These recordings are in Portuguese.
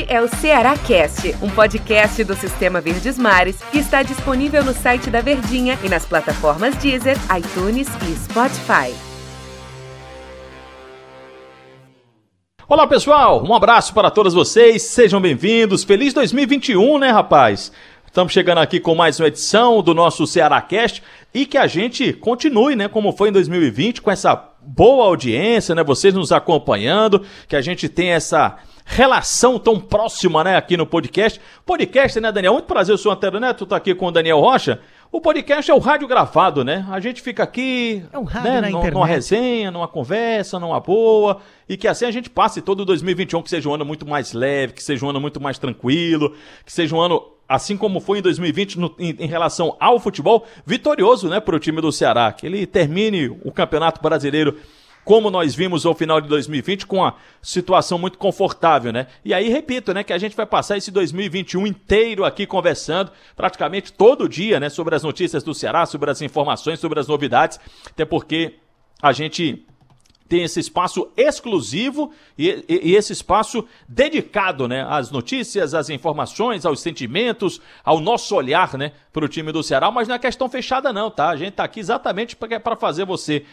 Este é o Ceará Cast, um podcast do Sistema Verdes Mares que está disponível no site da Verdinha e nas plataformas Deezer, iTunes e Spotify. Olá pessoal, um abraço para todos vocês, sejam bem-vindos. Feliz 2021, né, rapaz? Estamos chegando aqui com mais uma edição do nosso Ceará Cast e que a gente continue, né, como foi em 2020, com essa boa audiência, né, vocês nos acompanhando, que a gente tem essa relação tão próxima, né, aqui no podcast. Podcast, né, Daniel? Muito prazer, eu sou o Antero Neto, tô aqui com o Daniel Rocha. O podcast é o rádio gravado, né? A gente fica aqui, é um rádio né, na internet. numa resenha, numa conversa, numa boa, e que assim a gente passe todo 2021 que seja um ano muito mais leve, que seja um ano muito mais tranquilo, que seja um ano assim como foi em 2020 no, em, em, relação ao futebol, vitorioso, né, para o time do Ceará, que ele termine o Campeonato Brasileiro como nós vimos ao final de 2020, com a situação muito confortável, né? E aí, repito, né, que a gente vai passar esse 2021 inteiro aqui conversando, praticamente todo dia, né, sobre as notícias do Ceará, sobre as informações, sobre as novidades, até porque a gente tem esse espaço exclusivo e, e, e, esse espaço dedicado, né, às notícias, às informações, aos sentimentos, ao nosso olhar, né, para o time do Ceará. Mas não é questão fechada não, tá? A gente tá aqui exatamente para fazer você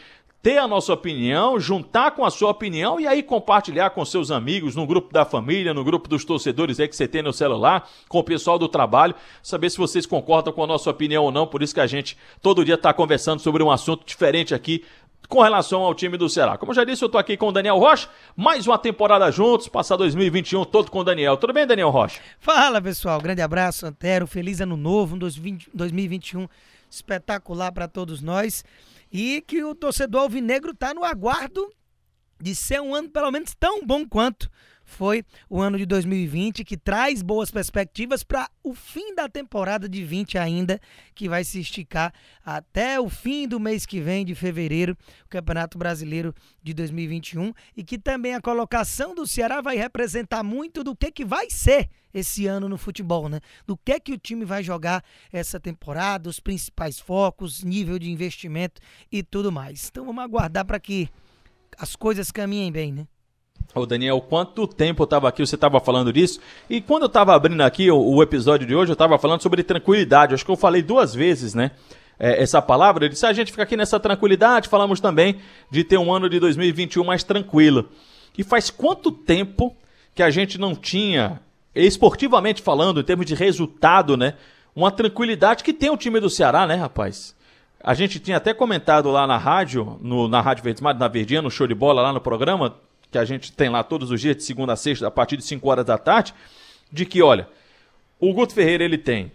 ter a nossa opinião, juntar com a sua opinião e aí compartilhar com seus amigos, no grupo da família, no grupo dos torcedores aí que você tem no celular, com o pessoal do trabalho, saber se vocês concordam com a nossa opinião ou não. Por isso que a gente todo dia está conversando sobre um assunto diferente aqui com relação ao time do Ceará. Como já disse, eu tô aqui com o Daniel Rocha, mais uma temporada juntos, passar 2021 todo com o Daniel. Tudo bem, Daniel Rocha? Fala, pessoal. Grande abraço, Antero. Feliz ano novo, um 2021 espetacular para todos nós. E que o torcedor alvinegro tá no aguardo de ser um ano pelo menos tão bom quanto foi o ano de 2020, que traz boas perspectivas para o fim da temporada de 20 ainda, que vai se esticar até o fim do mês que vem, de fevereiro, o Campeonato Brasileiro de 2021, e que também a colocação do Ceará vai representar muito do que, que vai ser esse ano no futebol, né? Do que que o time vai jogar essa temporada, os principais focos, nível de investimento e tudo mais. Então vamos aguardar para que as coisas caminhem bem, né? Ô Daniel, quanto tempo eu estava aqui, você estava falando disso, e quando eu estava abrindo aqui o, o, episódio de hoje, eu estava falando sobre tranquilidade, acho que eu falei duas vezes, né, é, essa palavra, eu disse, ah, a gente fica aqui nessa tranquilidade, falamos também de ter um ano de 2021 mais tranquilo. E faz quanto tempo que a gente não tinha, esportivamente falando, em termos de resultado, né, uma tranquilidade que tem o time do Ceará, né, rapaz? A gente tinha até comentado lá na rádio, no, na Rádio Verdes na Verdinha, no show de bola lá no programa, que a gente tem lá todos os dias, de segunda a sexta, a partir de 5 horas da tarde, de que, olha, o Guto Ferreira ele tem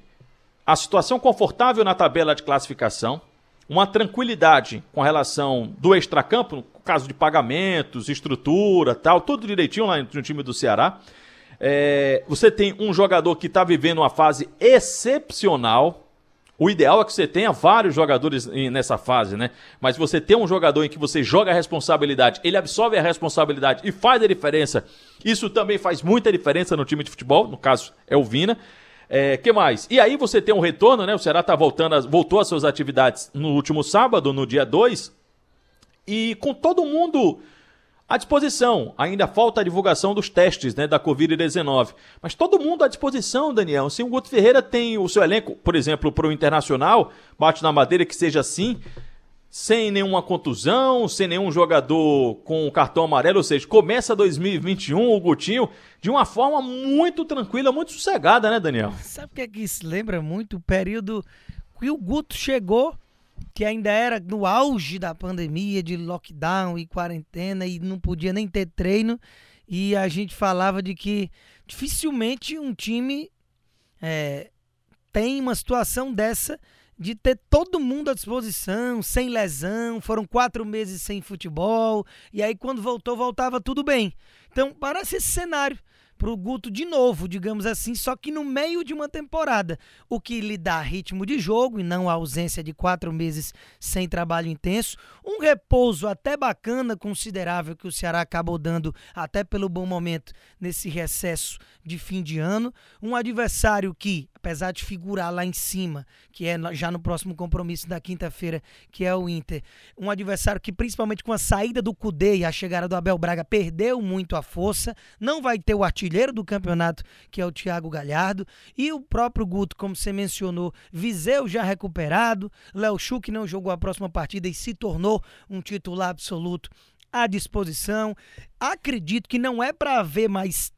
a situação confortável na tabela de classificação, uma tranquilidade com relação do extracampo, no caso de pagamentos, estrutura, tal, tudo direitinho lá no time do Ceará. É, você tem um jogador que está vivendo uma fase excepcional, o ideal é que você tenha vários jogadores nessa fase, né? Mas você tem um jogador em que você joga a responsabilidade, ele absorve a responsabilidade e faz a diferença. Isso também faz muita diferença no time de futebol, no caso é o Vina. É, que mais? E aí você tem um retorno, né? O Ceará tá voltando, voltou às suas atividades no último sábado, no dia 2. E com todo mundo à disposição. Ainda falta a divulgação dos testes né, da Covid-19. Mas todo mundo à disposição, Daniel. Se o Guto Ferreira tem o seu elenco, por exemplo, para o Internacional, bate na madeira que seja assim, sem nenhuma contusão, sem nenhum jogador com cartão amarelo, ou seja, começa 2021 o Gutinho de uma forma muito tranquila, muito sossegada, né, Daniel? Sabe o que é que isso lembra muito? O período que o Guto chegou que ainda era no auge da pandemia, de lockdown e quarentena, e não podia nem ter treino. E a gente falava de que dificilmente um time é, tem uma situação dessa de ter todo mundo à disposição, sem lesão, foram quatro meses sem futebol, e aí quando voltou, voltava tudo bem. Então, parece esse cenário pro Guto de novo, digamos assim, só que no meio de uma temporada, o que lhe dá ritmo de jogo e não a ausência de quatro meses sem trabalho intenso, um repouso até bacana, considerável que o Ceará acabou dando até pelo bom momento nesse recesso de fim de ano, um adversário que, apesar de figurar lá em cima, que é já no próximo compromisso da quinta-feira, que é o Inter, um adversário que principalmente com a saída do Cudê e a chegada do Abel Braga perdeu muito a força, não vai ter o artilheiro artilheiro do campeonato, que é o Thiago Galhardo, e o próprio Guto, como você mencionou, Viseu já recuperado, Léo Chu que não jogou a próxima partida e se tornou um titular absoluto à disposição. Acredito que não é para haver mais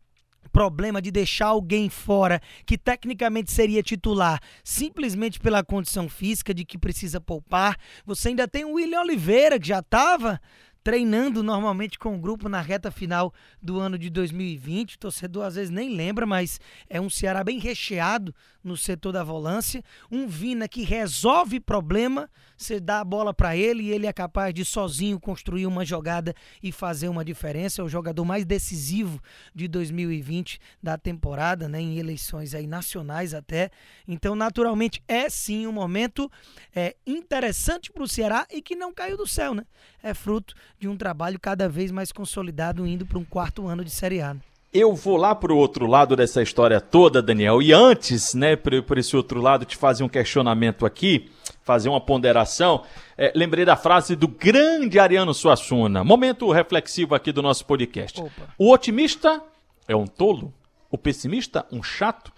problema de deixar alguém fora que tecnicamente seria titular simplesmente pela condição física de que precisa poupar. Você ainda tem o William Oliveira que já estava treinando normalmente com o grupo na reta final do ano de 2020. O torcedor às vezes nem lembra, mas é um Ceará bem recheado no setor da volância. Um Vina que resolve problema, você dá a bola para ele e ele é capaz de sozinho construir uma jogada e fazer uma diferença. É o jogador mais decisivo de 2020 da temporada, né, em eleições aí nacionais até. Então, naturalmente, é sim um momento é, interessante para o Ceará e que não caiu do céu, né? É fruto de um trabalho cada vez mais consolidado indo para um quarto ano de Série A. Eu vou lá para o outro lado dessa história toda, Daniel. E antes, né, por esse outro lado, te fazer um questionamento aqui, fazer uma ponderação. É, lembrei da frase do grande Ariano Suassuna. Momento reflexivo aqui do nosso podcast. Opa. O otimista é um tolo, o pessimista, um chato.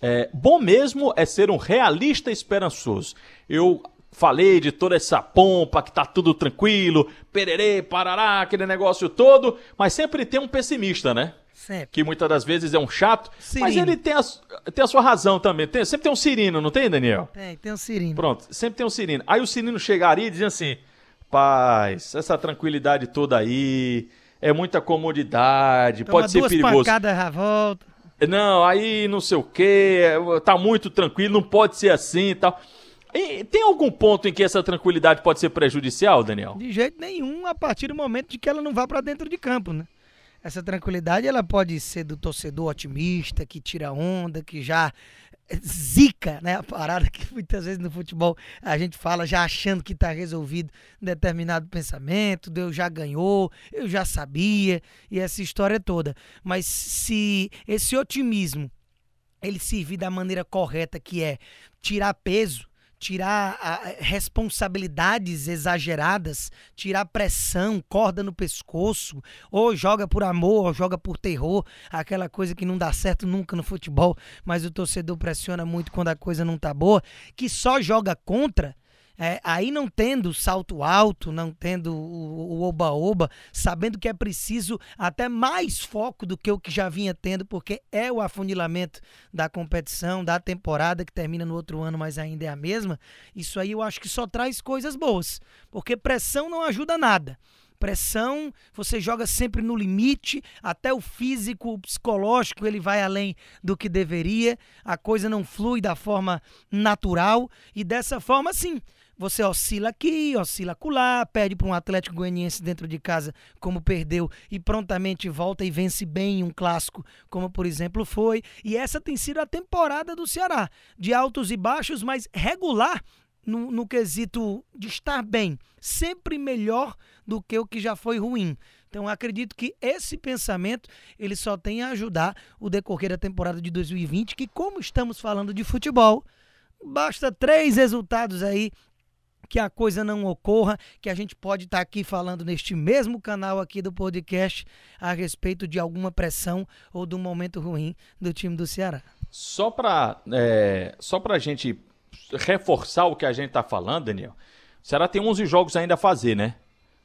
É, bom mesmo é ser um realista esperançoso. Eu falei de toda essa pompa, que tá tudo tranquilo, pererê, parará, aquele negócio todo, mas sempre tem um pessimista, né? Sempre. Que muitas das vezes é um chato, Cirino. mas ele tem a, tem a sua razão também. Tem, sempre tem um Cirino, não tem, Daniel? Tem, tem um Cirino. Pronto, sempre tem um Cirino. Aí o Cirino chegaria e dizia assim: paz, essa tranquilidade toda aí, é muita comodidade, Toma pode ser duas perigoso. Pancadas volta. Não, aí não sei o que, tá muito tranquilo, não pode ser assim e tal. E tem algum ponto em que essa tranquilidade pode ser prejudicial, Daniel? De jeito nenhum, a partir do momento de que ela não vá para dentro de campo, né? Essa tranquilidade ela pode ser do torcedor otimista, que tira onda, que já zica, né? A parada que muitas vezes no futebol a gente fala já achando que está resolvido um determinado pensamento, Deus já ganhou, eu já sabia, e essa história toda. Mas se esse otimismo ele servir da maneira correta, que é tirar peso, tirar a, responsabilidades exageradas, tirar pressão, corda no pescoço, ou joga por amor, ou joga por terror, aquela coisa que não dá certo nunca no futebol, mas o torcedor pressiona muito quando a coisa não tá boa, que só joga contra é, aí não tendo salto alto, não tendo o oba-oba, sabendo que é preciso até mais foco do que o que já vinha tendo, porque é o afunilamento da competição, da temporada que termina no outro ano, mas ainda é a mesma. Isso aí eu acho que só traz coisas boas, porque pressão não ajuda nada pressão, você joga sempre no limite, até o físico, o psicológico, ele vai além do que deveria, a coisa não flui da forma natural e dessa forma, sim, você oscila aqui, oscila acolá, perde para um Atlético Goianiense dentro de casa, como perdeu, e prontamente volta e vence bem em um clássico, como por exemplo foi. E essa tem sido a temporada do Ceará, de altos e baixos, mas regular no, no quesito de estar bem, sempre melhor do que o que já foi ruim. Então acredito que esse pensamento ele só tem a ajudar o decorrer da temporada de 2020, que como estamos falando de futebol, basta três resultados aí que a coisa não ocorra, que a gente pode estar tá aqui falando neste mesmo canal aqui do podcast a respeito de alguma pressão ou de um momento ruim do time do Ceará. Só para é, só a gente reforçar o que a gente está falando, Daniel, o Ceará tem 11 jogos ainda a fazer, né?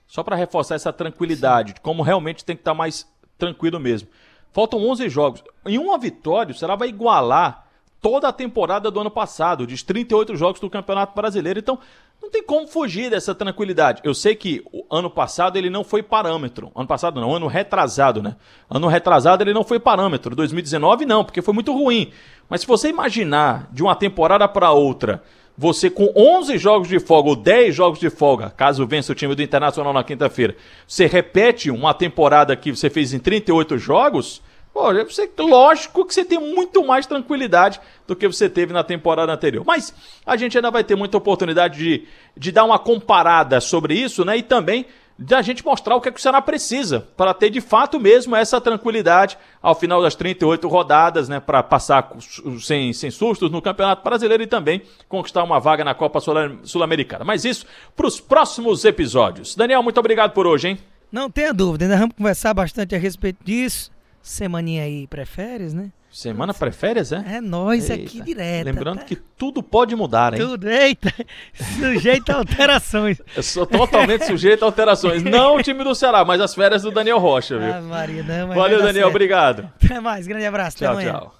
Só para reforçar essa tranquilidade, Sim. como realmente tem que estar tá mais tranquilo mesmo. Faltam 11 jogos. Em uma vitória, o Ceará vai igualar toda a temporada do ano passado, de 38 jogos do Campeonato Brasileiro. Então, não tem como fugir dessa tranquilidade. Eu sei que ano passado ele não foi parâmetro. Ano passado não, ano retrasado, né? Ano retrasado ele não foi parâmetro. 2019 não, porque foi muito ruim. Mas se você imaginar de uma temporada para outra, você com 11 jogos de folga ou 10 jogos de folga, caso vença o time do Internacional na quinta-feira, você repete uma temporada que você fez em 38 jogos, Pô, você, lógico que você tem muito mais tranquilidade do que você teve na temporada anterior. Mas a gente ainda vai ter muita oportunidade de, de dar uma comparada sobre isso, né? E também da gente mostrar o que, é que o Ceará precisa para ter de fato mesmo essa tranquilidade ao final das 38 rodadas, né? Para passar sem, sem sustos no Campeonato Brasileiro e também conquistar uma vaga na Copa Sul-Americana. Mas isso para os próximos episódios. Daniel, muito obrigado por hoje, hein? Não tenha dúvida, ainda vamos conversar bastante a respeito disso semaninha aí prefere, né? Semana preférias, é? É nós aqui direto. Lembrando tá? que tudo pode mudar, hein? Tudo, eita, sujeito a alterações. Eu sou totalmente sujeito a alterações. Não o time do Ceará, mas as férias do Daniel Rocha, viu? Ah, Maria, não, Valeu, Daniel, certo. obrigado. Até mais, grande abraço. Tchau, até amanhã. tchau.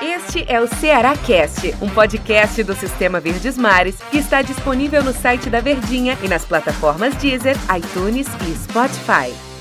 Este é o Ceará Cast, um podcast do Sistema Verdes Mares que está disponível no site da Verdinha e nas plataformas Deezer, iTunes e Spotify.